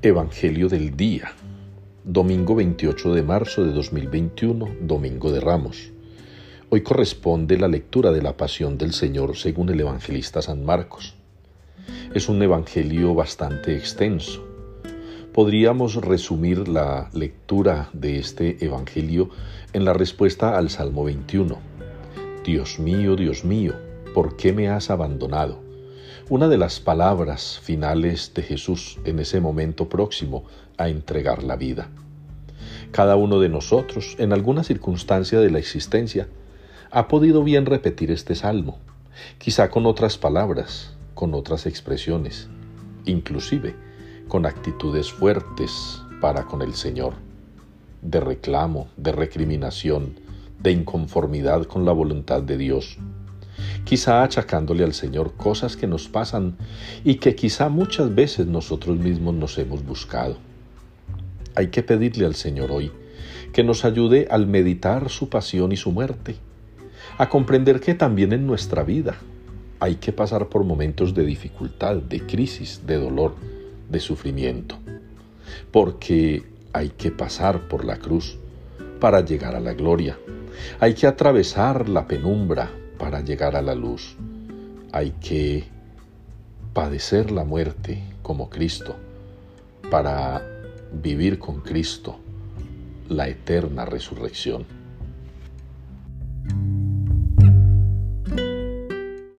Evangelio del Día, domingo 28 de marzo de 2021, domingo de Ramos. Hoy corresponde la lectura de la pasión del Señor según el evangelista San Marcos. Es un evangelio bastante extenso. Podríamos resumir la lectura de este evangelio en la respuesta al Salmo 21. Dios mío, Dios mío, ¿por qué me has abandonado? Una de las palabras finales de Jesús en ese momento próximo a entregar la vida. Cada uno de nosotros, en alguna circunstancia de la existencia, ha podido bien repetir este salmo, quizá con otras palabras, con otras expresiones, inclusive con actitudes fuertes para con el Señor, de reclamo, de recriminación, de inconformidad con la voluntad de Dios quizá achacándole al Señor cosas que nos pasan y que quizá muchas veces nosotros mismos nos hemos buscado. Hay que pedirle al Señor hoy que nos ayude al meditar su pasión y su muerte, a comprender que también en nuestra vida hay que pasar por momentos de dificultad, de crisis, de dolor, de sufrimiento, porque hay que pasar por la cruz para llegar a la gloria. Hay que atravesar la penumbra para llegar a la luz. Hay que padecer la muerte como Cristo para vivir con Cristo la eterna resurrección.